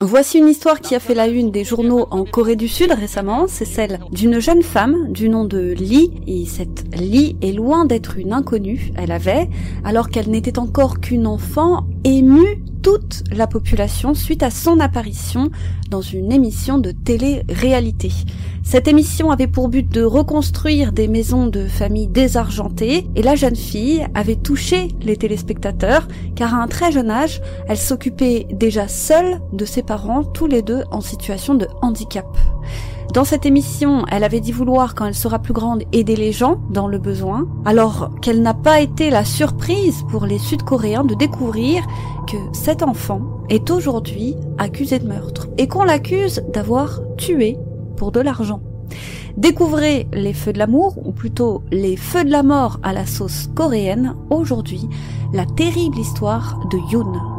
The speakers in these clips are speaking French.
Voici une histoire qui a fait la une des journaux en Corée du Sud récemment. C'est celle d'une jeune femme du nom de Lee. Et cette Lee est loin d'être une inconnue. Elle avait, alors qu'elle n'était encore qu'une enfant, ému toute la population suite à son apparition dans une émission de télé-réalité. Cette émission avait pour but de reconstruire des maisons de famille désargentées et la jeune fille avait touché les téléspectateurs car à un très jeune âge, elle s'occupait déjà seule de ses parents, tous les deux en situation de handicap. Dans cette émission, elle avait dit vouloir, quand elle sera plus grande, aider les gens dans le besoin, alors qu'elle n'a pas été la surprise pour les Sud-Coréens de découvrir que cet enfant est aujourd'hui accusé de meurtre et qu'on l'accuse d'avoir tué pour de l'argent. Découvrez les feux de l'amour, ou plutôt les feux de la mort à la sauce coréenne, aujourd'hui, la terrible histoire de Yoon.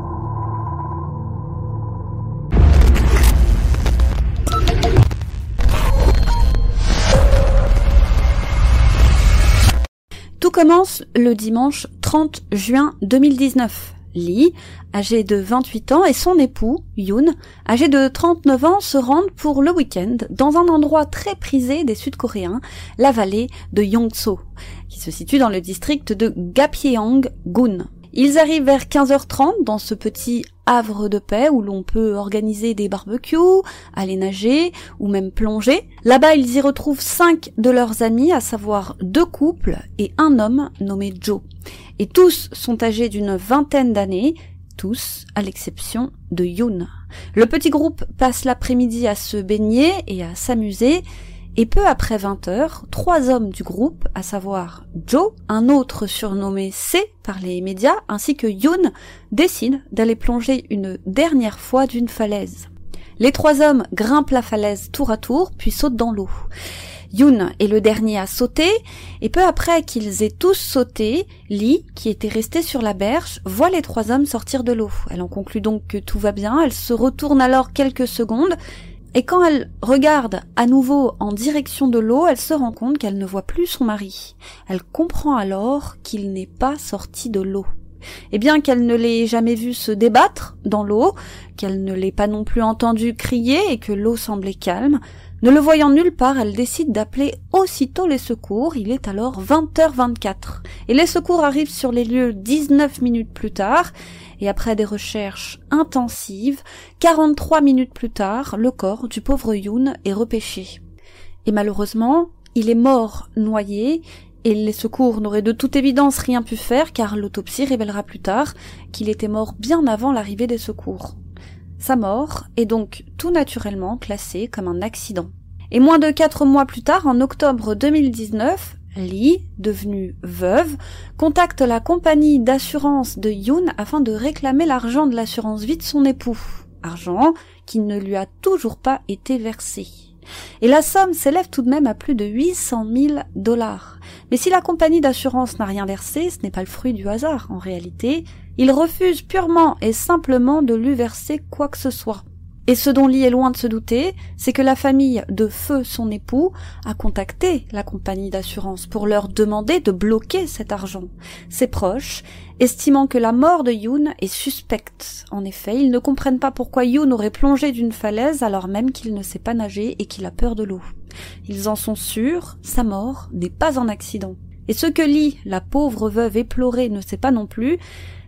Tout commence le dimanche 30 juin 2019. Lee, âgé de 28 ans, et son époux, Yoon, âgé de 39 ans, se rendent pour le week-end dans un endroit très prisé des Sud-Coréens, la vallée de Yongso, qui se situe dans le district de Gapyeong-gun. Ils arrivent vers 15h30 dans ce petit havre de paix où l'on peut organiser des barbecues, aller nager ou même plonger. Là-bas, ils y retrouvent cinq de leurs amis, à savoir deux couples et un homme nommé Joe. Et tous sont âgés d'une vingtaine d'années, tous à l'exception de Yoon. Le petit groupe passe l'après-midi à se baigner et à s'amuser, et peu après 20 heures, trois hommes du groupe, à savoir Joe, un autre surnommé C par les médias, ainsi que Yoon, décident d'aller plonger une dernière fois d'une falaise. Les trois hommes grimpent la falaise tour à tour, puis sautent dans l'eau. Yoon est le dernier à sauter, et peu après qu'ils aient tous sauté, Lee, qui était restée sur la berge, voit les trois hommes sortir de l'eau. Elle en conclut donc que tout va bien, elle se retourne alors quelques secondes, et quand elle regarde à nouveau en direction de l'eau, elle se rend compte qu'elle ne voit plus son mari. Elle comprend alors qu'il n'est pas sorti de l'eau. Et bien qu'elle ne l'ait jamais vu se débattre dans l'eau, qu'elle ne l'ait pas non plus entendu crier et que l'eau semblait calme, ne le voyant nulle part, elle décide d'appeler aussitôt les secours. Il est alors 20h24. Et les secours arrivent sur les lieux 19 minutes plus tard. Et après des recherches intensives, 43 minutes plus tard, le corps du pauvre Yoon est repêché. Et malheureusement, il est mort noyé et les secours n'auraient de toute évidence rien pu faire car l'autopsie révélera plus tard qu'il était mort bien avant l'arrivée des secours. Sa mort est donc tout naturellement classée comme un accident. Et moins de quatre mois plus tard, en octobre 2019, Lee, devenue veuve, contacte la compagnie d'assurance de Yoon afin de réclamer l'argent de l'assurance vie de son époux. Argent qui ne lui a toujours pas été versé. Et la somme s'élève tout de même à plus de 800 000 dollars. Mais si la compagnie d'assurance n'a rien versé, ce n'est pas le fruit du hasard. En réalité, il refuse purement et simplement de lui verser quoi que ce soit. Et ce dont Lee est loin de se douter, c'est que la famille de Feu, son époux, a contacté la compagnie d'assurance pour leur demander de bloquer cet argent. Ses proches, estimant que la mort de Yoon est suspecte. En effet, ils ne comprennent pas pourquoi Yoon aurait plongé d'une falaise alors même qu'il ne sait pas nager et qu'il a peur de l'eau. Ils en sont sûrs, sa mort n'est pas un accident. Et ce que Lee, la pauvre veuve éplorée, ne sait pas non plus,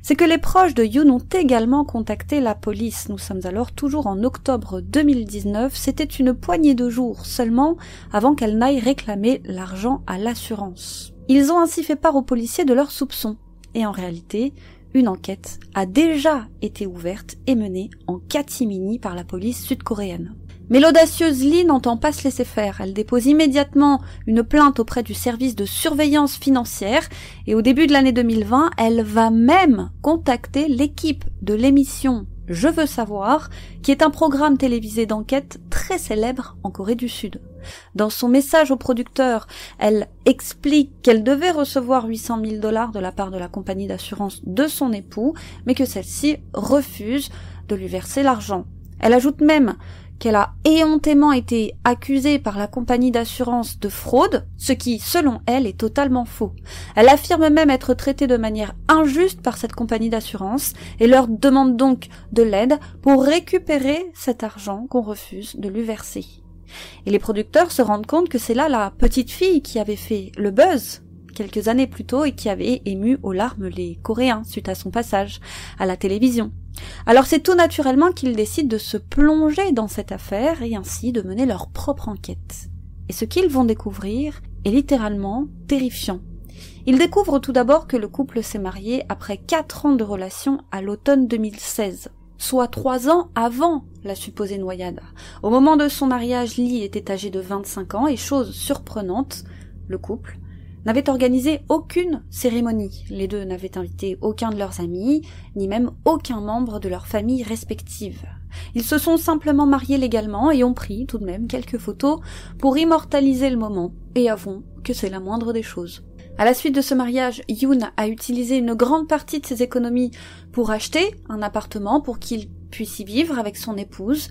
c'est que les proches de Yoon ont également contacté la police. Nous sommes alors toujours en octobre 2019. C'était une poignée de jours seulement avant qu'elle n'aille réclamer l'argent à l'assurance. Ils ont ainsi fait part aux policiers de leurs soupçons. Et en réalité, une enquête a déjà été ouverte et menée en catimini par la police sud-coréenne. Mais l'audacieuse Lee n'entend pas se laisser faire. Elle dépose immédiatement une plainte auprès du service de surveillance financière et au début de l'année 2020, elle va même contacter l'équipe de l'émission Je veux savoir, qui est un programme télévisé d'enquête très célèbre en Corée du Sud. Dans son message au producteur, elle explique qu'elle devait recevoir 800 000 dollars de la part de la compagnie d'assurance de son époux, mais que celle-ci refuse de lui verser l'argent. Elle ajoute même qu'elle a éhontément été accusée par la compagnie d'assurance de fraude, ce qui, selon elle, est totalement faux. Elle affirme même être traitée de manière injuste par cette compagnie d'assurance et leur demande donc de l'aide pour récupérer cet argent qu'on refuse de lui verser. Et les producteurs se rendent compte que c'est là la petite fille qui avait fait le buzz quelques années plus tôt et qui avait ému aux larmes les Coréens suite à son passage à la télévision. Alors c'est tout naturellement qu'ils décident de se plonger dans cette affaire et ainsi de mener leur propre enquête. Et ce qu'ils vont découvrir est littéralement terrifiant. Ils découvrent tout d'abord que le couple s'est marié après quatre ans de relation à l'automne 2016, soit trois ans avant la supposée noyade. Au moment de son mariage, Lee était âgé de 25 ans et chose surprenante, le couple n'avaient organisé aucune cérémonie. Les deux n'avaient invité aucun de leurs amis, ni même aucun membre de leur famille respective. Ils se sont simplement mariés légalement et ont pris tout de même quelques photos pour immortaliser le moment, et avouons que c'est la moindre des choses. À la suite de ce mariage, Yoon a utilisé une grande partie de ses économies pour acheter un appartement pour qu'il puisse y vivre avec son épouse,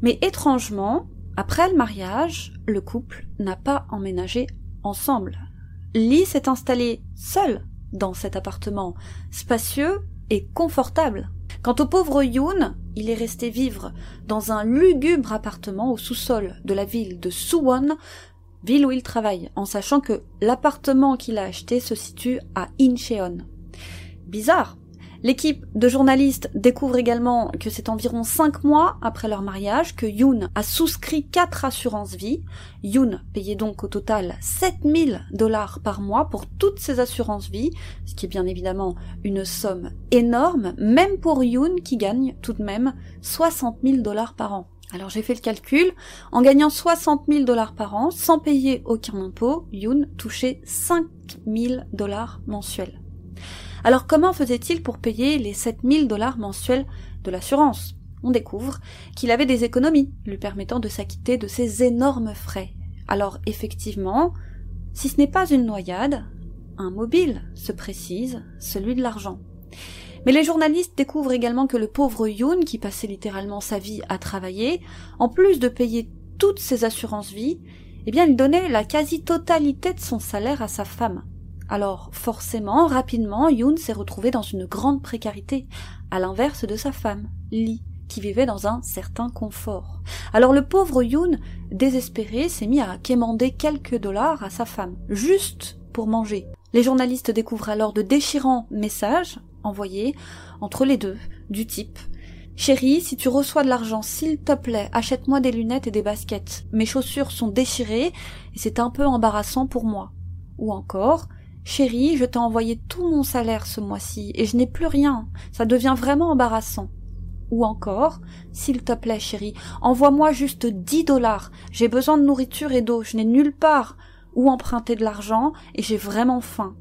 mais étrangement, après le mariage, le couple n'a pas emménagé ensemble. Lee s'est installée seule dans cet appartement, spacieux et confortable. Quant au pauvre Yoon, il est resté vivre dans un lugubre appartement au sous-sol de la ville de Suwon, ville où il travaille, en sachant que l'appartement qu'il a acheté se situe à Incheon. Bizarre, L'équipe de journalistes découvre également que c'est environ cinq mois après leur mariage que Yoon a souscrit quatre assurances vie. Yoon payait donc au total 7000 dollars par mois pour toutes ces assurances vie, ce qui est bien évidemment une somme énorme, même pour Yoon qui gagne tout de même 60 000 dollars par an. Alors j'ai fait le calcul, en gagnant 60 000 dollars par an, sans payer aucun impôt, Yoon touchait 5 000 dollars mensuels. Alors comment faisait-il pour payer les 7000 dollars mensuels de l'assurance? On découvre qu'il avait des économies lui permettant de s'acquitter de ces énormes frais. Alors effectivement, si ce n'est pas une noyade, un mobile se précise, celui de l'argent. Mais les journalistes découvrent également que le pauvre Yoon, qui passait littéralement sa vie à travailler, en plus de payer toutes ses assurances vie, eh bien il donnait la quasi-totalité de son salaire à sa femme. Alors forcément, rapidement, Yoon s'est retrouvé dans une grande précarité, à l'inverse de sa femme, Lee, qui vivait dans un certain confort. Alors le pauvre Yoon, désespéré, s'est mis à quémander quelques dollars à sa femme, juste pour manger. Les journalistes découvrent alors de déchirants messages envoyés entre les deux, du type Chérie, si tu reçois de l'argent, s'il te plaît, achète-moi des lunettes et des baskets. Mes chaussures sont déchirées et c'est un peu embarrassant pour moi. Ou encore, Chérie, je t'ai envoyé tout mon salaire ce mois-ci et je n'ai plus rien. Ça devient vraiment embarrassant. Ou encore, s'il te plaît, chérie, envoie-moi juste dix dollars. J'ai besoin de nourriture et d'eau. Je n'ai nulle part où emprunter de l'argent et j'ai vraiment faim.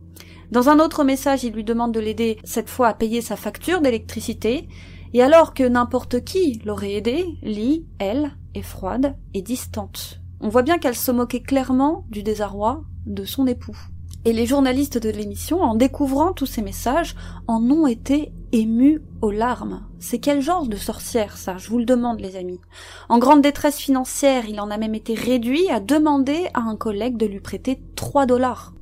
Dans un autre message, il lui demande de l'aider cette fois à payer sa facture d'électricité. Et alors que n'importe qui l'aurait aidé, Lee, elle, est froide et distante. On voit bien qu'elle se moquait clairement du désarroi de son époux. Et les journalistes de l'émission, en découvrant tous ces messages, en ont été émus aux larmes. C'est quel genre de sorcière, ça, je vous le demande, les amis. En grande détresse financière, il en a même été réduit à demander à un collègue de lui prêter trois dollars.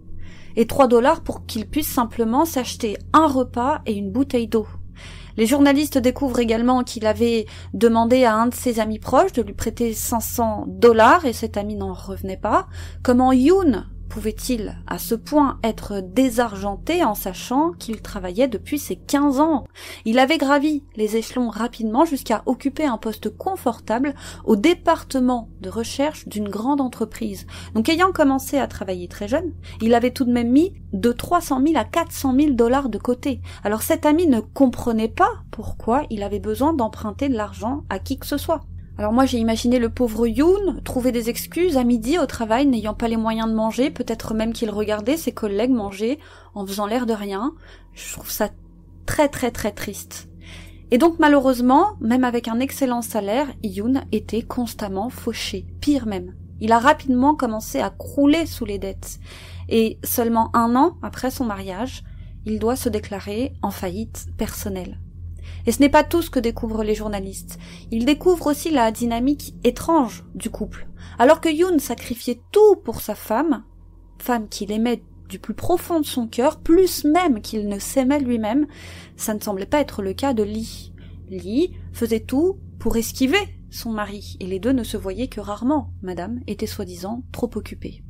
Et trois dollars pour qu'il puisse simplement s'acheter un repas et une bouteille d'eau. Les journalistes découvrent également qu'il avait demandé à un de ses amis proches de lui prêter 500 dollars et cet ami n'en revenait pas. Comment Yoon pouvait-il à ce point être désargenté en sachant qu'il travaillait depuis ses quinze ans? Il avait gravi les échelons rapidement jusqu'à occuper un poste confortable au département de recherche d'une grande entreprise. Donc ayant commencé à travailler très jeune, il avait tout de même mis de 300 000 à 400 000 dollars de côté. Alors cet ami ne comprenait pas pourquoi il avait besoin d'emprunter de l'argent à qui que ce soit. Alors moi j'ai imaginé le pauvre Yoon trouver des excuses à midi au travail n'ayant pas les moyens de manger, peut-être même qu'il regardait ses collègues manger en faisant l'air de rien. Je trouve ça très très très triste. Et donc malheureusement, même avec un excellent salaire, Yoon était constamment fauché, pire même. Il a rapidement commencé à crouler sous les dettes. Et seulement un an après son mariage, il doit se déclarer en faillite personnelle. Et ce n'est pas tout ce que découvrent les journalistes. Ils découvrent aussi la dynamique étrange du couple. Alors que Yoon sacrifiait tout pour sa femme, femme qu'il aimait du plus profond de son cœur, plus même qu'il ne s'aimait lui-même, ça ne semblait pas être le cas de Lee. Lee faisait tout pour esquiver son mari, et les deux ne se voyaient que rarement, madame était soi-disant trop occupée.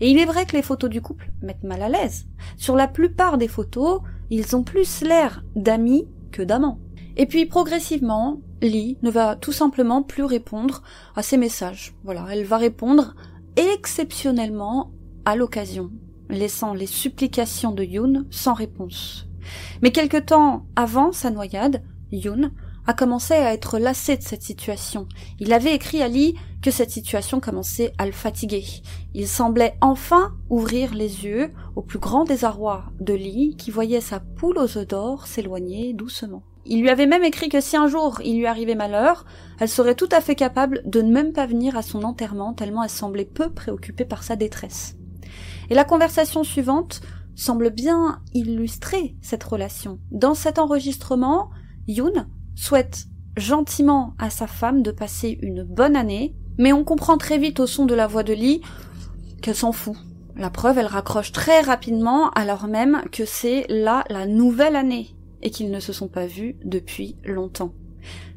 Et il est vrai que les photos du couple mettent mal à l'aise. Sur la plupart des photos, ils ont plus l'air d'amis que d'amants. Et puis progressivement, Lee ne va tout simplement plus répondre à ses messages. Voilà, elle va répondre exceptionnellement à l'occasion, laissant les supplications de Yoon sans réponse. Mais quelque temps avant sa noyade, Yoon a commencé à être lassé de cette situation. Il avait écrit à Lee que cette situation commençait à le fatiguer. Il semblait enfin ouvrir les yeux au plus grand désarroi de Lee qui voyait sa poule aux œufs d'or s'éloigner doucement. Il lui avait même écrit que si un jour il lui arrivait malheur, elle serait tout à fait capable de ne même pas venir à son enterrement tellement elle semblait peu préoccupée par sa détresse. Et la conversation suivante semble bien illustrer cette relation. Dans cet enregistrement, Yoon souhaite gentiment à sa femme de passer une bonne année, mais on comprend très vite au son de la voix de Lee qu'elle s'en fout. La preuve, elle raccroche très rapidement alors même que c'est là la nouvelle année et qu'ils ne se sont pas vus depuis longtemps.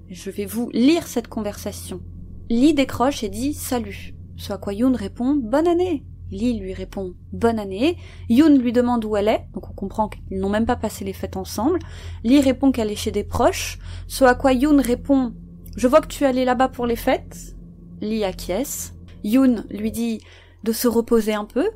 Je vais vous lire cette conversation. Lee décroche et dit salut. Ce à quoi Yoon répond bonne année. Lee lui répond bonne année. Yoon lui demande où elle est, donc on comprend qu'ils n'ont même pas passé les fêtes ensemble. Lee répond qu'elle est chez des proches. Ce à quoi Yoon répond je vois que tu es allé là-bas pour les fêtes. Lee acquiesce. Yoon lui dit de se reposer un peu,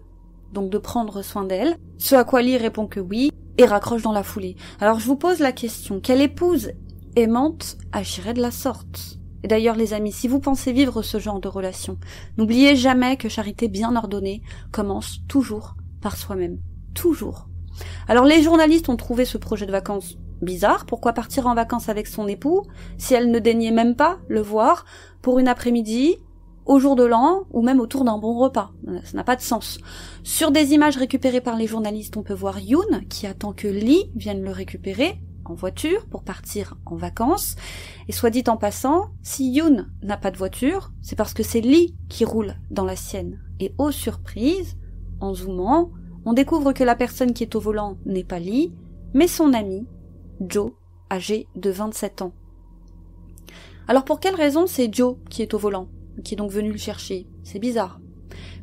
donc de prendre soin d'elle. Ce à quoi Lee répond que oui et raccroche dans la foulée. Alors je vous pose la question, quelle épouse aimante agirait de la sorte? Et d'ailleurs les amis, si vous pensez vivre ce genre de relation, n'oubliez jamais que charité bien ordonnée commence toujours par soi-même. Toujours. Alors les journalistes ont trouvé ce projet de vacances bizarre. Pourquoi partir en vacances avec son époux si elle ne daignait même pas le voir pour une après-midi au jour de l'an ou même autour d'un bon repas? Ça n'a pas de sens. Sur des images récupérées par les journalistes, on peut voir Yoon qui attend que Lee vienne le récupérer en voiture pour partir en vacances. Et soit dit en passant, si Yoon n'a pas de voiture, c'est parce que c'est Lee qui roule dans la sienne. Et aux surprises, en zoomant, on découvre que la personne qui est au volant n'est pas Lee, mais son ami, Joe, âgé de 27 ans. Alors pour quelle raison c'est Joe qui est au volant qui est donc venu le chercher? C'est bizarre.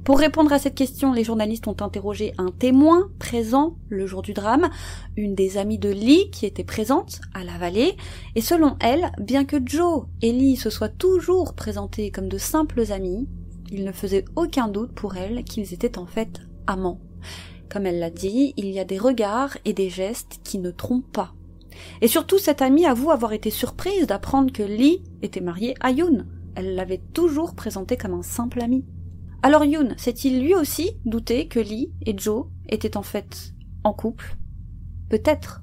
Pour répondre à cette question, les journalistes ont interrogé un témoin présent le jour du drame, une des amies de Lee qui était présente à la vallée, et selon elle, bien que Joe et Lee se soient toujours présentés comme de simples amis, il ne faisait aucun doute pour elle qu'ils étaient en fait amants. Comme elle l'a dit, il y a des regards et des gestes qui ne trompent pas. Et surtout, cette amie avoue avoir été surprise d'apprendre que Lee était marié à Yoon, elle l'avait toujours présenté comme un simple ami. Alors Yoon s'est-il lui aussi douté que Lee et Joe étaient en fait en couple? Peut-être.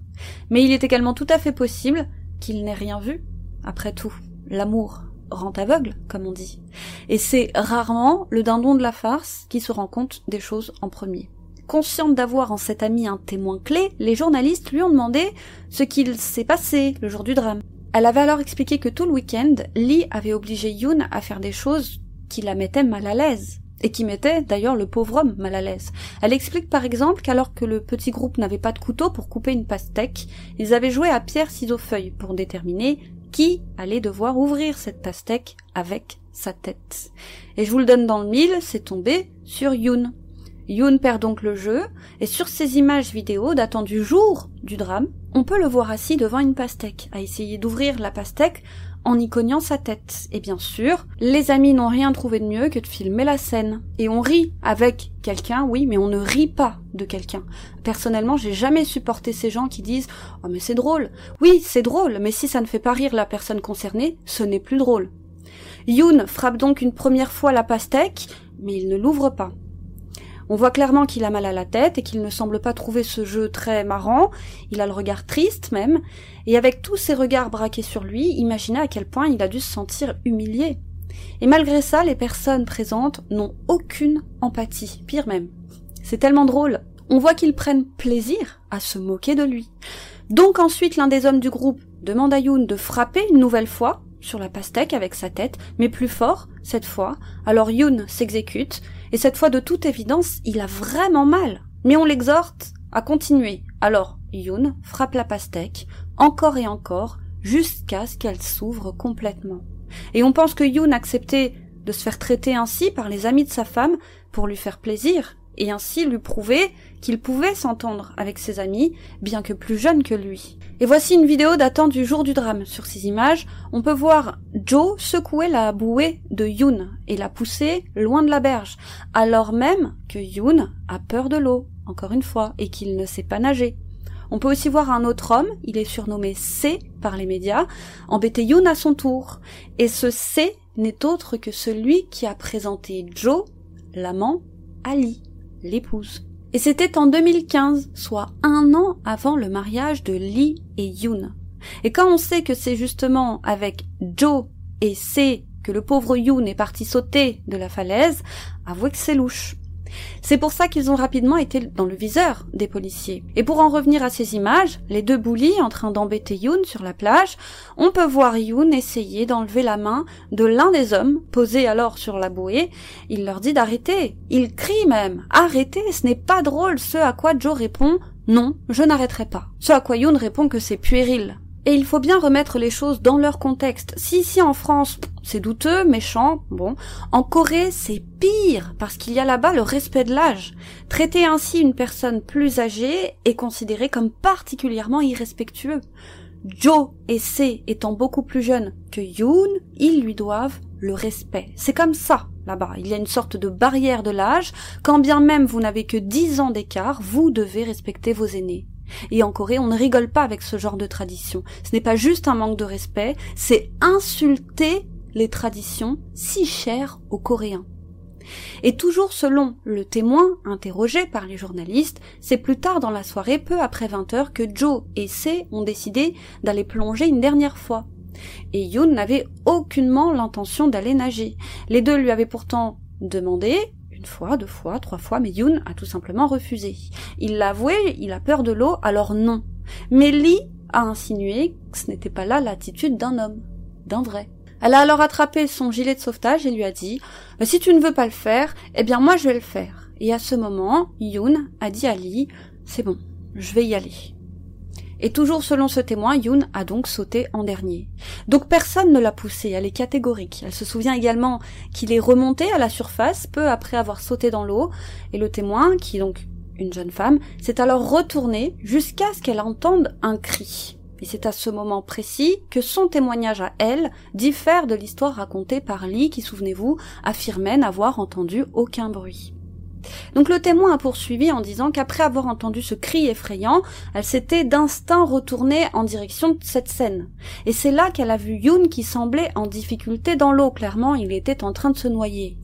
Mais il est également tout à fait possible qu'il n'ait rien vu. Après tout, l'amour rend aveugle, comme on dit. Et c'est rarement le dindon de la farce qui se rend compte des choses en premier. Consciente d'avoir en cet ami un témoin clé, les journalistes lui ont demandé ce qu'il s'est passé le jour du drame. Elle avait alors expliqué que tout le week-end, Lee avait obligé Yoon à faire des choses qui la mettaient mal à l'aise et qui mettaient d'ailleurs le pauvre homme mal à l'aise. Elle explique par exemple qu'alors que le petit groupe n'avait pas de couteau pour couper une pastèque, ils avaient joué à pierre ciseaux feuille pour déterminer qui allait devoir ouvrir cette pastèque avec sa tête. Et je vous le donne dans le mille, c'est tombé sur Yoon. Yoon perd donc le jeu, et sur ces images vidéo datant du jour du drame, on peut le voir assis devant une pastèque, à essayer d'ouvrir la pastèque en y cognant sa tête. Et bien sûr, les amis n'ont rien trouvé de mieux que de filmer la scène. Et on rit avec quelqu'un, oui, mais on ne rit pas de quelqu'un. Personnellement, j'ai jamais supporté ces gens qui disent Oh mais c'est drôle. Oui, c'est drôle, mais si ça ne fait pas rire la personne concernée, ce n'est plus drôle. Yoon frappe donc une première fois la pastèque, mais il ne l'ouvre pas. On voit clairement qu'il a mal à la tête et qu'il ne semble pas trouver ce jeu très marrant. Il a le regard triste même. Et avec tous ces regards braqués sur lui, imaginez à quel point il a dû se sentir humilié. Et malgré ça, les personnes présentes n'ont aucune empathie. Pire même. C'est tellement drôle. On voit qu'ils prennent plaisir à se moquer de lui. Donc ensuite, l'un des hommes du groupe demande à Yoon de frapper une nouvelle fois sur la pastèque avec sa tête, mais plus fort cette fois. Alors Yoon s'exécute, et cette fois de toute évidence, il a vraiment mal. Mais on l'exhorte à continuer. Alors Yoon frappe la pastèque, encore et encore, jusqu'à ce qu'elle s'ouvre complètement. Et on pense que Yoon acceptait de se faire traiter ainsi par les amis de sa femme pour lui faire plaisir, et ainsi lui prouver qu'il pouvait s'entendre avec ses amis, bien que plus jeune que lui. Et voici une vidéo datant du jour du drame. Sur ces images, on peut voir Joe secouer la bouée de Yoon et la pousser loin de la berge, alors même que Yoon a peur de l'eau, encore une fois, et qu'il ne sait pas nager. On peut aussi voir un autre homme, il est surnommé C par les médias, embêter Yoon à son tour. Et ce C n'est autre que celui qui a présenté Joe, l'amant, Ali, l'épouse. Et c'était en 2015, soit un an avant le mariage de Lee et Yoon. Et quand on sait que c'est justement avec Joe et C que le pauvre Yoon est parti sauter de la falaise, avouez que c'est louche. C'est pour ça qu'ils ont rapidement été dans le viseur des policiers. Et pour en revenir à ces images, les deux boulis en train d'embêter Yoon sur la plage, on peut voir Yoon essayer d'enlever la main de l'un des hommes, posé alors sur la bouée. Il leur dit d'arrêter. Il crie même. Arrêtez, ce n'est pas drôle. Ce à quoi Joe répond, non, je n'arrêterai pas. Ce à quoi Yoon répond que c'est puéril. Et il faut bien remettre les choses dans leur contexte. Si ici en France, c'est douteux, méchant, bon, en Corée, c'est pire, parce qu'il y a là-bas le respect de l'âge. Traiter ainsi une personne plus âgée est considéré comme particulièrement irrespectueux. Joe et C étant beaucoup plus jeunes que Yoon, ils lui doivent le respect. C'est comme ça, là-bas. Il y a une sorte de barrière de l'âge. Quand bien même vous n'avez que 10 ans d'écart, vous devez respecter vos aînés. Et en Corée, on ne rigole pas avec ce genre de tradition. Ce n'est pas juste un manque de respect, c'est insulter les traditions si chères aux Coréens. Et toujours selon le témoin interrogé par les journalistes, c'est plus tard dans la soirée, peu après 20 heures, que Joe et C ont décidé d'aller plonger une dernière fois. Et Yoon n'avait aucunement l'intention d'aller nager. Les deux lui avaient pourtant demandé, une fois, deux fois, trois fois, mais Yoon a tout simplement refusé. Il l'a avoué, il a peur de l'eau, alors non. Mais Lee a insinué que ce n'était pas là l'attitude d'un homme, d'un vrai. Elle a alors attrapé son gilet de sauvetage et lui a dit Si tu ne veux pas le faire, eh bien moi je vais le faire. Et à ce moment, Yoon a dit à Lee C'est bon, je vais y aller. Et toujours selon ce témoin, Yoon a donc sauté en dernier. Donc personne ne l'a poussé, elle est catégorique. Elle se souvient également qu'il est remonté à la surface peu après avoir sauté dans l'eau, et le témoin, qui est donc une jeune femme, s'est alors retourné jusqu'à ce qu'elle entende un cri. Et c'est à ce moment précis que son témoignage à elle diffère de l'histoire racontée par Lee qui, souvenez-vous, affirmait n'avoir entendu aucun bruit. Donc le témoin a poursuivi en disant qu'après avoir entendu ce cri effrayant, elle s'était d'instinct retournée en direction de cette scène. Et c'est là qu'elle a vu Yoon qui semblait en difficulté dans l'eau. Clairement, il était en train de se noyer.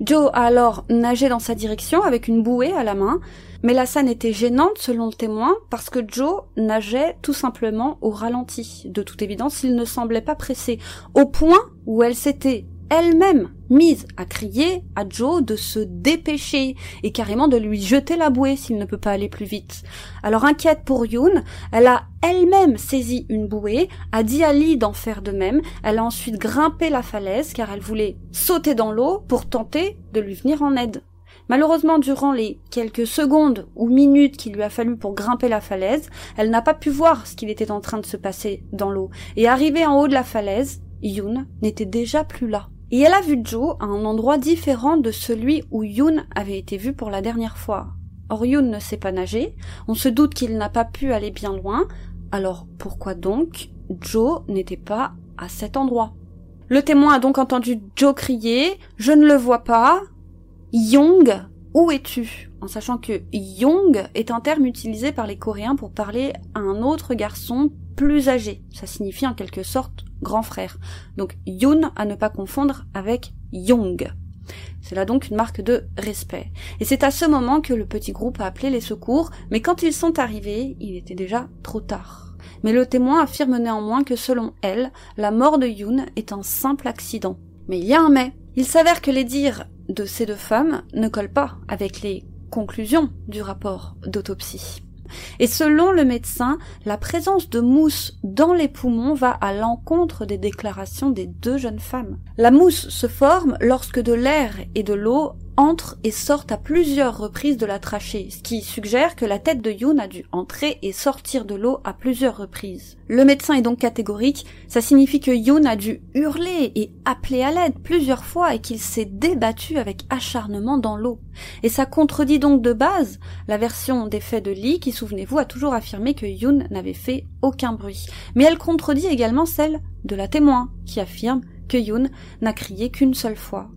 Joe a alors nagé dans sa direction avec une bouée à la main, mais la scène était gênante selon le témoin parce que Joe nageait tout simplement au ralenti. De toute évidence, il ne semblait pas pressé, au point où elle s'était elle-même mise à crier à Joe de se dépêcher et carrément de lui jeter la bouée s'il ne peut pas aller plus vite. Alors inquiète pour Yoon, elle a elle-même saisi une bouée, a dit à Lee d'en faire de même, elle a ensuite grimpé la falaise car elle voulait sauter dans l'eau pour tenter de lui venir en aide. Malheureusement, durant les quelques secondes ou minutes qu'il lui a fallu pour grimper la falaise, elle n'a pas pu voir ce qu'il était en train de se passer dans l'eau. Et arrivée en haut de la falaise, Yoon n'était déjà plus là et elle a vu Joe à un endroit différent de celui où Yoon avait été vu pour la dernière fois. Or Yoon ne sait pas nager, on se doute qu'il n'a pas pu aller bien loin, alors pourquoi donc Joe n'était pas à cet endroit? Le témoin a donc entendu Joe crier Je ne le vois pas. Young, où es-tu? En sachant que Young est un terme utilisé par les Coréens pour parler à un autre garçon plus âgé. Ça signifie en quelque sorte grand frère. Donc Yoon à ne pas confondre avec Young. C'est là donc une marque de respect. Et c'est à ce moment que le petit groupe a appelé les secours, mais quand ils sont arrivés, il était déjà trop tard. Mais le témoin affirme néanmoins que selon elle, la mort de Yoon est un simple accident. Mais il y a un mais. Il s'avère que les dires de ces deux femmes ne collent pas avec les conclusions du rapport d'autopsie. Et selon le médecin, la présence de mousse dans les poumons va à l'encontre des déclarations des deux jeunes femmes. La mousse se forme lorsque de l'air et de l'eau entrent et sortent à plusieurs reprises de la trachée, ce qui suggère que la tête de Yoon a dû entrer et sortir de l'eau à plusieurs reprises. Le médecin est donc catégorique, ça signifie que Yoon a dû hurler et appeler à l'aide plusieurs fois et qu'il s'est débattu avec acharnement dans l'eau. Et ça contredit donc de base la version des faits de Lee qui, souvenez-vous, a toujours affirmé que Yoon n'avait fait aucun bruit. Mais elle contredit également celle de la témoin qui affirme que Yoon n'a crié qu'une seule fois.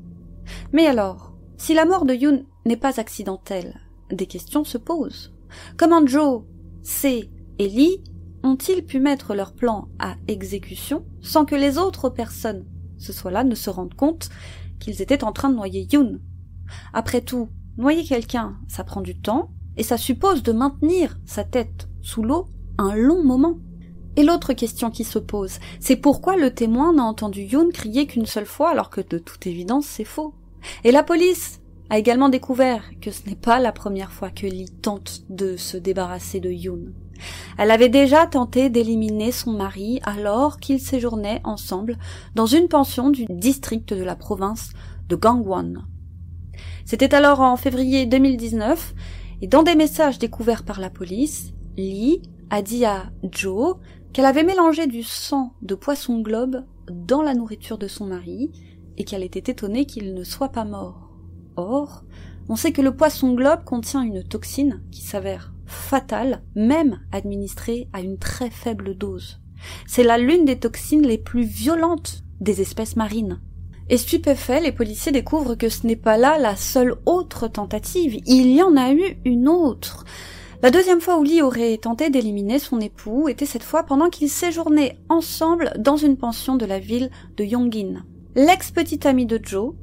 Mais alors, si la mort de Yoon n'est pas accidentelle, des questions se posent. Comment Joe, C et Lee ont-ils pu mettre leur plan à exécution sans que les autres personnes, ce soit là, ne se rendent compte qu'ils étaient en train de noyer Yoon? Après tout, noyer quelqu'un, ça prend du temps, et ça suppose de maintenir sa tête sous l'eau un long moment. Et l'autre question qui se pose, c'est pourquoi le témoin n'a entendu Yoon crier qu'une seule fois alors que de toute évidence c'est faux? Et la police a également découvert que ce n'est pas la première fois que Lee tente de se débarrasser de Yoon. Elle avait déjà tenté d'éliminer son mari alors qu'ils séjournaient ensemble dans une pension du district de la province de Gangwon. C'était alors en février 2019 et dans des messages découverts par la police, Lee a dit à Joe qu'elle avait mélangé du sang de poisson globe dans la nourriture de son mari et qu'elle était étonnée qu'il ne soit pas mort. Or, on sait que le poisson globe contient une toxine qui s'avère fatale, même administrée à une très faible dose. C'est là l'une des toxines les plus violentes des espèces marines. Et stupéfait, les policiers découvrent que ce n'est pas là la seule autre tentative. Il y en a eu une autre. La deuxième fois où Lee aurait tenté d'éliminer son époux était cette fois pendant qu'ils séjournaient ensemble dans une pension de la ville de Yongin. L'ex-petite amie de Joe,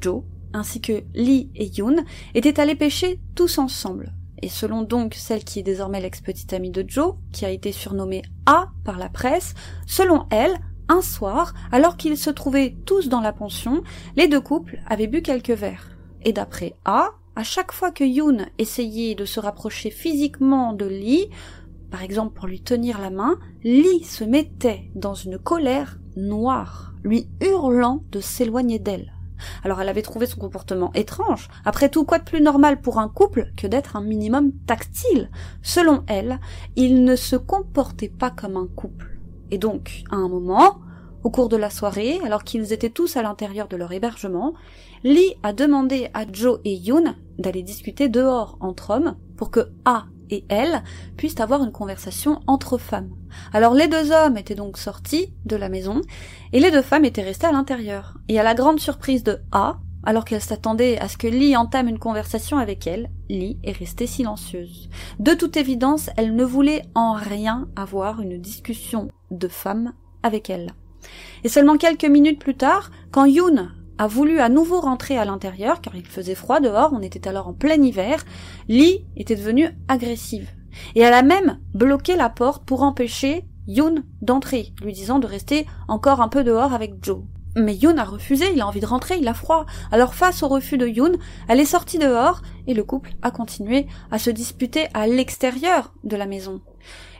Joe, ainsi que Lee et Yoon, étaient allés pêcher tous ensemble. Et selon donc celle qui est désormais l'ex-petite amie de Joe, qui a été surnommée A par la presse, selon elle, un soir, alors qu'ils se trouvaient tous dans la pension, les deux couples avaient bu quelques verres. Et d'après A, à chaque fois que Yoon essayait de se rapprocher physiquement de Lee, par exemple pour lui tenir la main, Lee se mettait dans une colère noire lui hurlant de s'éloigner d'elle. Alors elle avait trouvé son comportement étrange. Après tout, quoi de plus normal pour un couple que d'être un minimum tactile? Selon elle, ils ne se comportaient pas comme un couple. Et donc, à un moment, au cours de la soirée, alors qu'ils étaient tous à l'intérieur de leur hébergement, Lee a demandé à Joe et Yoon d'aller discuter dehors entre hommes pour que A et elle puissent avoir une conversation entre femmes. Alors les deux hommes étaient donc sortis de la maison et les deux femmes étaient restées à l'intérieur. Et à la grande surprise de A, alors qu'elle s'attendait à ce que Lee entame une conversation avec elle, Lee est restée silencieuse. De toute évidence, elle ne voulait en rien avoir une discussion de femmes avec elle. Et seulement quelques minutes plus tard, quand Yoon a voulu à nouveau rentrer à l'intérieur, car il faisait froid dehors, on était alors en plein hiver, Lee était devenue agressive. Et elle a même bloqué la porte pour empêcher Yoon d'entrer, lui disant de rester encore un peu dehors avec Joe. Mais Yoon a refusé, il a envie de rentrer, il a froid. Alors face au refus de Yoon, elle est sortie dehors et le couple a continué à se disputer à l'extérieur de la maison.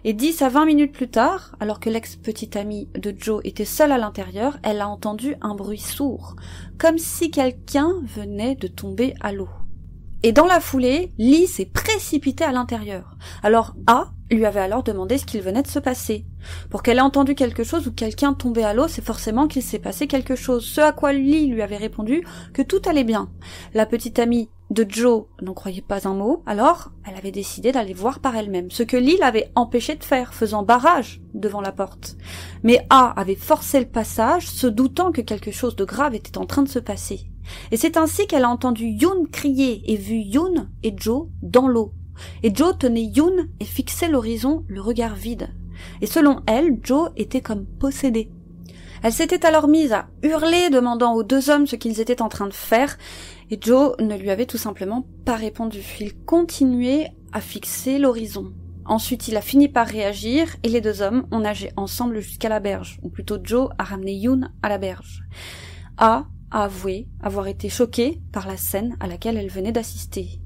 Et dix à vingt minutes plus tard, alors que l'ex-petite amie de Joe était seule à l'intérieur, elle a entendu un bruit sourd, comme si quelqu'un venait de tomber à l'eau. Et dans la foulée, Lee s'est précipité à l'intérieur. Alors A lui avait alors demandé ce qu'il venait de se passer. Pour qu'elle ait entendu quelque chose ou quelqu'un tomber à l'eau, c'est forcément qu'il s'est passé quelque chose. Ce à quoi Lee lui avait répondu que tout allait bien. La petite amie de Joe n'en croyait pas un mot, alors elle avait décidé d'aller voir par elle-même, ce que Lee l'avait empêché de faire, faisant barrage devant la porte. Mais A avait forcé le passage, se doutant que quelque chose de grave était en train de se passer. Et c'est ainsi qu'elle a entendu Yoon crier et vu Yoon et Joe dans l'eau. Et Joe tenait Yoon et fixait l'horizon, le regard vide. Et selon elle, Joe était comme possédé. Elle s'était alors mise à hurler, demandant aux deux hommes ce qu'ils étaient en train de faire, et Joe ne lui avait tout simplement pas répondu. Il continuait à fixer l'horizon. Ensuite, il a fini par réagir, et les deux hommes ont nagé ensemble jusqu'à la berge, ou plutôt Joe a ramené Yoon à la berge. A a avoué avoir été choquée par la scène à laquelle elle venait d'assister.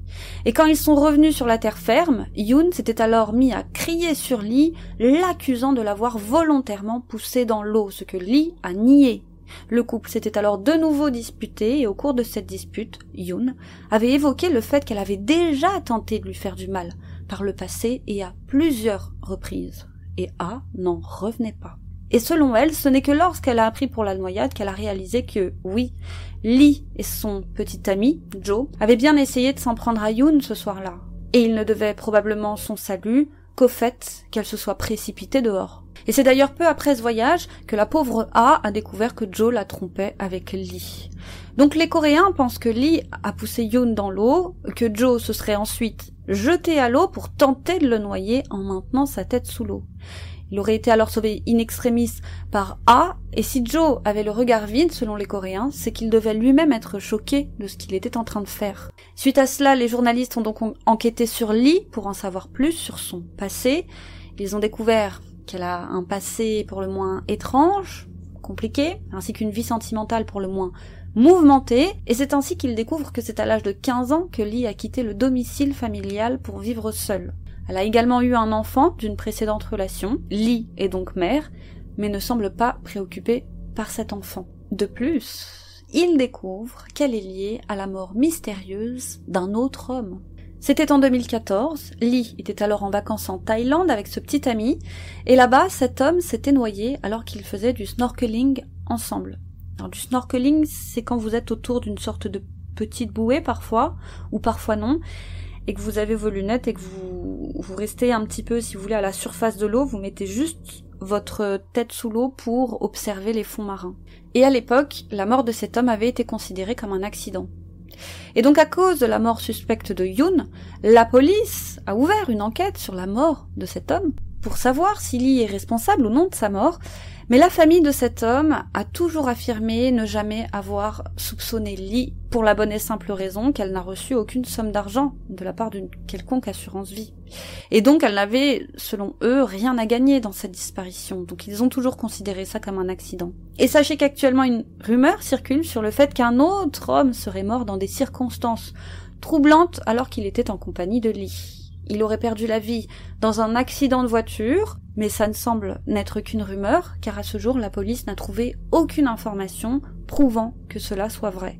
Et quand ils sont revenus sur la terre ferme, Yoon s'était alors mis à crier sur Lee, l'accusant de l'avoir volontairement poussé dans l'eau, ce que Lee a nié. Le couple s'était alors de nouveau disputé et au cours de cette dispute, Yoon avait évoqué le fait qu'elle avait déjà tenté de lui faire du mal par le passé et à plusieurs reprises. Et A n'en revenait pas. Et selon elle, ce n'est que lorsqu'elle a appris pour la noyade qu'elle a réalisé que, oui, Lee et son petit ami, Joe, avaient bien essayé de s'en prendre à Yoon ce soir-là. Et il ne devait probablement son salut qu'au fait qu'elle se soit précipitée dehors. Et c'est d'ailleurs peu après ce voyage que la pauvre A a découvert que Joe la trompait avec Lee. Donc les Coréens pensent que Lee a poussé Yoon dans l'eau, que Joe se serait ensuite jeté à l'eau pour tenter de le noyer en maintenant sa tête sous l'eau. Il aurait été alors sauvé in extremis par A, et si Joe avait le regard vide, selon les Coréens, c'est qu'il devait lui-même être choqué de ce qu'il était en train de faire. Suite à cela, les journalistes ont donc enquêté sur Lee pour en savoir plus sur son passé. Ils ont découvert qu'elle a un passé pour le moins étrange, compliqué, ainsi qu'une vie sentimentale pour le moins mouvementée, et c'est ainsi qu'ils découvrent que c'est à l'âge de 15 ans que Lee a quitté le domicile familial pour vivre seule. Elle a également eu un enfant d'une précédente relation. Lee est donc mère, mais ne semble pas préoccupée par cet enfant. De plus, il découvre qu'elle est liée à la mort mystérieuse d'un autre homme. C'était en 2014, Lee était alors en vacances en Thaïlande avec ce petit ami, et là-bas cet homme s'était noyé alors qu'ils faisaient du snorkeling ensemble. Alors du snorkeling, c'est quand vous êtes autour d'une sorte de petite bouée parfois, ou parfois non, et que vous avez vos lunettes et que vous, vous restez un petit peu, si vous voulez, à la surface de l'eau, vous mettez juste votre tête sous l'eau pour observer les fonds marins. Et à l'époque, la mort de cet homme avait été considérée comme un accident. Et donc à cause de la mort suspecte de Yoon, la police a ouvert une enquête sur la mort de cet homme pour savoir s'il y est responsable ou non de sa mort, mais la famille de cet homme a toujours affirmé ne jamais avoir soupçonné Lee pour la bonne et simple raison qu'elle n'a reçu aucune somme d'argent de la part d'une quelconque assurance vie. Et donc elle n'avait, selon eux, rien à gagner dans cette disparition. Donc ils ont toujours considéré ça comme un accident. Et sachez qu'actuellement une rumeur circule sur le fait qu'un autre homme serait mort dans des circonstances troublantes alors qu'il était en compagnie de Lee il aurait perdu la vie dans un accident de voiture, mais ça ne semble n'être qu'une rumeur, car à ce jour la police n'a trouvé aucune information prouvant que cela soit vrai.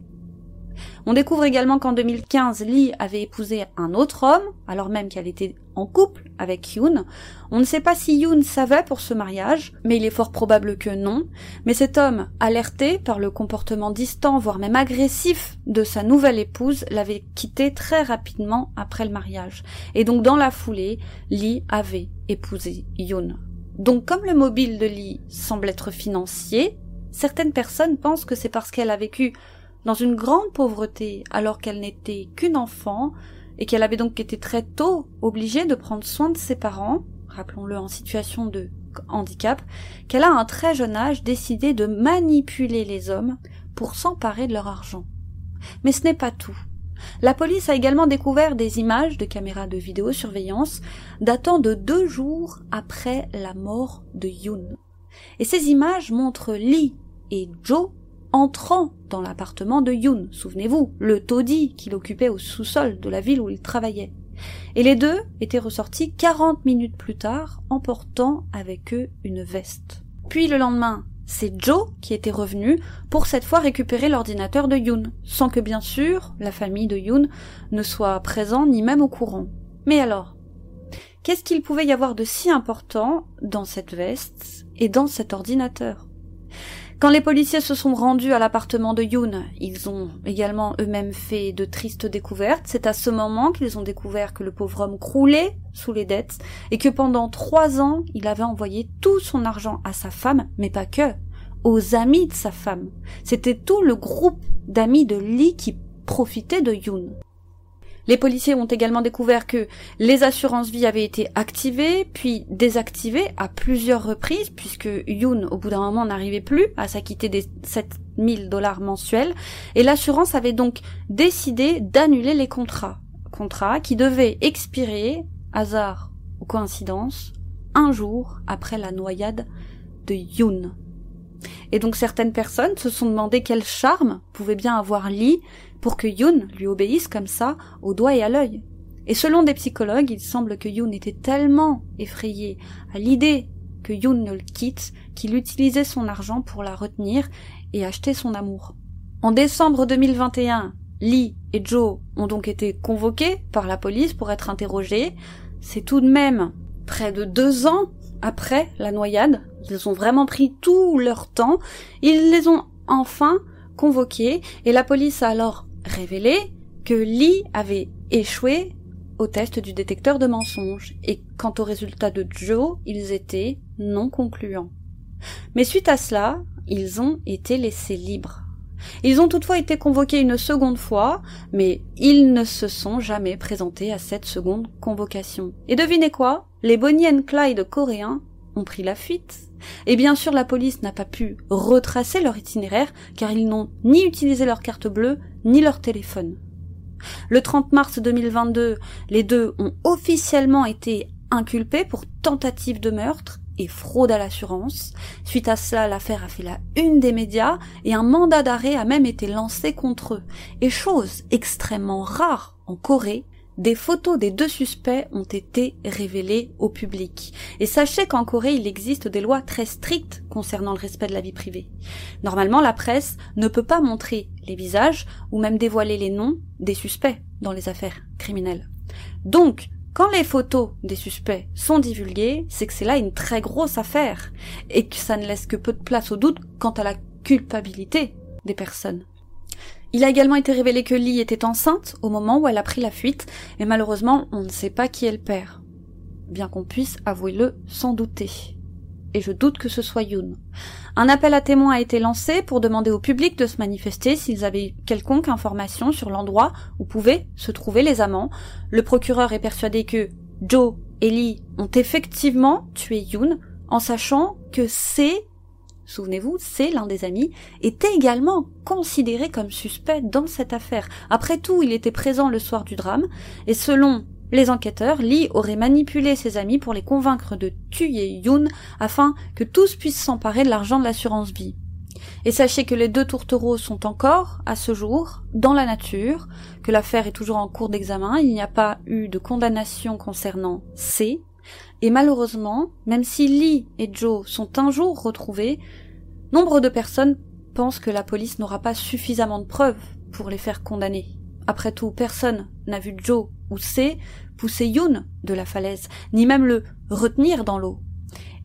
On découvre également qu'en 2015, Lee avait épousé un autre homme, alors même qu'elle était en couple avec Yoon. On ne sait pas si Yoon savait pour ce mariage, mais il est fort probable que non. Mais cet homme, alerté par le comportement distant, voire même agressif de sa nouvelle épouse, l'avait quitté très rapidement après le mariage. Et donc dans la foulée, Lee avait épousé Yoon. Donc comme le mobile de Lee semble être financier, certaines personnes pensent que c'est parce qu'elle a vécu dans une grande pauvreté alors qu'elle n'était qu'une enfant et qu'elle avait donc été très tôt obligée de prendre soin de ses parents, rappelons-le en situation de handicap, qu'elle a à un très jeune âge décidé de manipuler les hommes pour s'emparer de leur argent. Mais ce n'est pas tout. La police a également découvert des images de caméras de vidéosurveillance datant de deux jours après la mort de Yoon. Et ces images montrent Lee et Joe entrant dans l'appartement de Yoon, souvenez-vous, le taudis qu'il occupait au sous-sol de la ville où il travaillait. Et les deux étaient ressortis quarante minutes plus tard, emportant avec eux une veste. Puis le lendemain, c'est Joe qui était revenu pour cette fois récupérer l'ordinateur de Yoon, sans que bien sûr la famille de Yoon ne soit présent ni même au courant. Mais alors, qu'est-ce qu'il pouvait y avoir de si important dans cette veste et dans cet ordinateur? Quand les policiers se sont rendus à l'appartement de Yoon, ils ont également eux-mêmes fait de tristes découvertes. C'est à ce moment qu'ils ont découvert que le pauvre homme croulait sous les dettes et que pendant trois ans, il avait envoyé tout son argent à sa femme, mais pas que, aux amis de sa femme. C'était tout le groupe d'amis de Lee qui profitait de Yoon. Les policiers ont également découvert que les assurances vie avaient été activées, puis désactivées à plusieurs reprises, puisque Yoon, au bout d'un moment, n'arrivait plus à s'acquitter des 7000 dollars mensuels, et l'assurance avait donc décidé d'annuler les contrats. Contrats qui devaient expirer, hasard ou coïncidence, un jour après la noyade de Yoon. Et donc certaines personnes se sont demandé quel charme pouvait bien avoir Lee pour que Yoon lui obéisse comme ça, au doigt et à l'œil. Et selon des psychologues, il semble que Yoon était tellement effrayé à l'idée que Yoon ne le quitte qu'il utilisait son argent pour la retenir et acheter son amour. En décembre 2021, Lee et Joe ont donc été convoqués par la police pour être interrogés. C'est tout de même près de deux ans après la noyade. Ils ont vraiment pris tout leur temps. Ils les ont enfin convoqués et la police a alors révélé que Lee avait échoué au test du détecteur de mensonges et quant aux résultats de Joe, ils étaient non concluants. Mais suite à cela, ils ont été laissés libres. Ils ont toutefois été convoqués une seconde fois, mais ils ne se sont jamais présentés à cette seconde convocation. Et devinez quoi? Les Bonnie and Clyde coréens ont pris la fuite. Et bien sûr, la police n'a pas pu retracer leur itinéraire, car ils n'ont ni utilisé leur carte bleue, ni leur téléphone. Le 30 mars 2022, les deux ont officiellement été inculpés pour tentative de meurtre et fraude à l'assurance. Suite à cela, l'affaire a fait la une des médias et un mandat d'arrêt a même été lancé contre eux. Et chose extrêmement rare en Corée, des photos des deux suspects ont été révélées au public. Et sachez qu'en Corée, il existe des lois très strictes concernant le respect de la vie privée. Normalement, la presse ne peut pas montrer les visages ou même dévoiler les noms des suspects dans les affaires criminelles. Donc, quand les photos des suspects sont divulguées, c'est que c'est là une très grosse affaire et que ça ne laisse que peu de place au doute quant à la culpabilité des personnes. Il a également été révélé que Lee était enceinte au moment où elle a pris la fuite, mais malheureusement, on ne sait pas qui est le père. Bien qu'on puisse, avouer-le, sans douter. Et je doute que ce soit Yoon. Un appel à témoins a été lancé pour demander au public de se manifester s'ils avaient quelconque information sur l'endroit où pouvaient se trouver les amants. Le procureur est persuadé que Joe et Lee ont effectivement tué Yoon en sachant que c'est souvenez-vous, c'est l'un des amis, était également considéré comme suspect dans cette affaire. Après tout, il était présent le soir du drame, et selon les enquêteurs, Lee aurait manipulé ses amis pour les convaincre de tuer Yoon afin que tous puissent s'emparer de l'argent de l'assurance vie. Et sachez que les deux tourtereaux sont encore, à ce jour, dans la nature, que l'affaire est toujours en cours d'examen, il n'y a pas eu de condamnation concernant C, et malheureusement, même si Lee et Joe sont un jour retrouvés, nombre de personnes pensent que la police n'aura pas suffisamment de preuves pour les faire condamner. Après tout, personne n'a vu Joe ou C pousser Yoon de la falaise, ni même le retenir dans l'eau.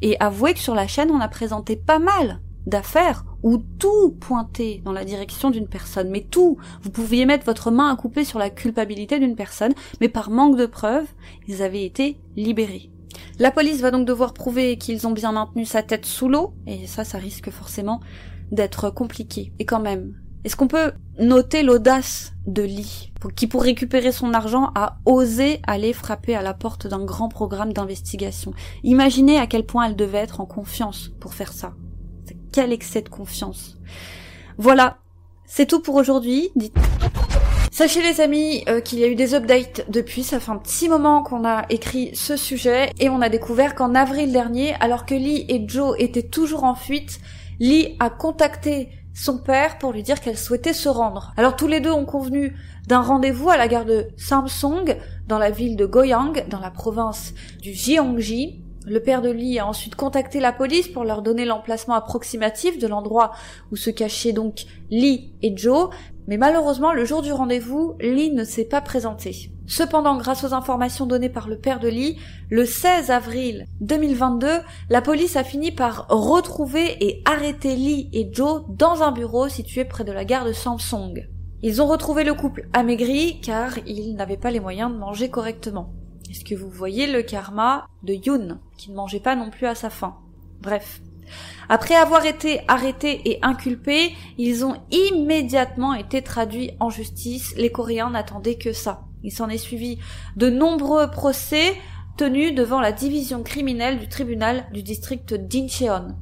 Et avouez que sur la chaîne, on a présenté pas mal d'affaires où tout pointait dans la direction d'une personne, mais tout. Vous pouviez mettre votre main à couper sur la culpabilité d'une personne, mais par manque de preuves, ils avaient été libérés. La police va donc devoir prouver qu'ils ont bien maintenu sa tête sous l'eau, et ça, ça risque forcément d'être compliqué. Et quand même, est-ce qu'on peut noter l'audace de Lee, qui pour récupérer son argent a osé aller frapper à la porte d'un grand programme d'investigation? Imaginez à quel point elle devait être en confiance pour faire ça. Quel excès de confiance. Voilà, c'est tout pour aujourd'hui. Sachez les amis euh, qu'il y a eu des updates depuis, ça fait un petit moment qu'on a écrit ce sujet et on a découvert qu'en avril dernier, alors que Lee et Joe étaient toujours en fuite, Lee a contacté son père pour lui dire qu'elle souhaitait se rendre. Alors tous les deux ont convenu d'un rendez-vous à la gare de Samsung dans la ville de Goyang, dans la province du Gyeonggi. Le père de Lee a ensuite contacté la police pour leur donner l'emplacement approximatif de l'endroit où se cachaient donc Lee et Joe, mais malheureusement le jour du rendez-vous, Lee ne s'est pas présenté. Cependant, grâce aux informations données par le père de Lee, le 16 avril 2022, la police a fini par retrouver et arrêter Lee et Joe dans un bureau situé près de la gare de Samsung. Ils ont retrouvé le couple amaigri car ils n'avaient pas les moyens de manger correctement. Est-ce que vous voyez le karma de Yoon, qui ne mangeait pas non plus à sa faim Bref. Après avoir été arrêtés et inculpés, ils ont immédiatement été traduits en justice. Les Coréens n'attendaient que ça. Il s'en est suivi de nombreux procès tenus devant la division criminelle du tribunal du district d'Incheon.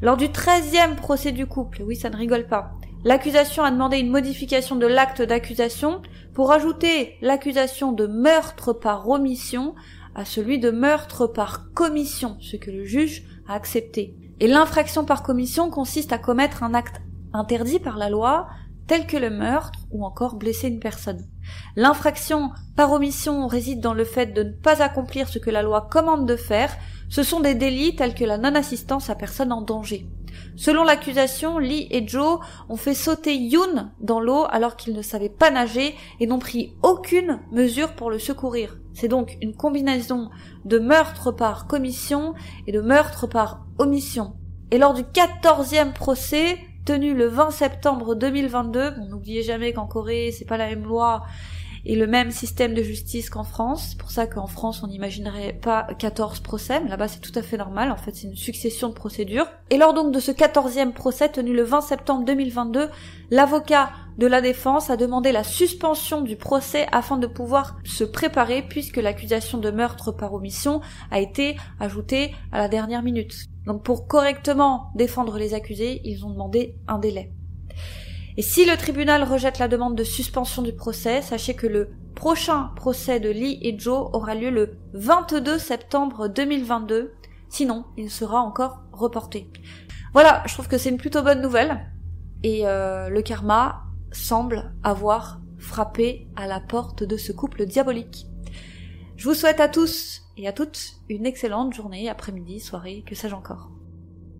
Lors du treizième procès du couple, oui ça ne rigole pas, L'accusation a demandé une modification de l'acte d'accusation pour ajouter l'accusation de meurtre par omission à celui de meurtre par commission, ce que le juge a accepté. Et l'infraction par commission consiste à commettre un acte interdit par la loi, tel que le meurtre ou encore blesser une personne. L'infraction par omission réside dans le fait de ne pas accomplir ce que la loi commande de faire. Ce sont des délits tels que la non-assistance à personne en danger. Selon l'accusation, Lee et Joe ont fait sauter Yoon dans l'eau alors qu'ils ne savaient pas nager et n'ont pris aucune mesure pour le secourir. C'est donc une combinaison de meurtre par commission et de meurtre par omission. Et lors du quatorzième procès, tenu le 20 septembre 2022, bon, n'oubliez jamais qu'en Corée, c'est pas la même loi et le même système de justice qu'en France. C'est pour ça qu'en France, on n'imaginerait pas 14 procès, mais là-bas, c'est tout à fait normal. En fait, c'est une succession de procédures. Et lors donc de ce 14e procès tenu le 20 septembre 2022, l'avocat de la défense a demandé la suspension du procès afin de pouvoir se préparer puisque l'accusation de meurtre par omission a été ajoutée à la dernière minute. Donc pour correctement défendre les accusés, ils ont demandé un délai. Et si le tribunal rejette la demande de suspension du procès, sachez que le prochain procès de Lee et Joe aura lieu le 22 septembre 2022. Sinon, il sera encore reporté. Voilà, je trouve que c'est une plutôt bonne nouvelle. Et euh, le karma semble avoir frappé à la porte de ce couple diabolique. Je vous souhaite à tous et à toutes une excellente journée, après-midi, soirée, que sais-je encore.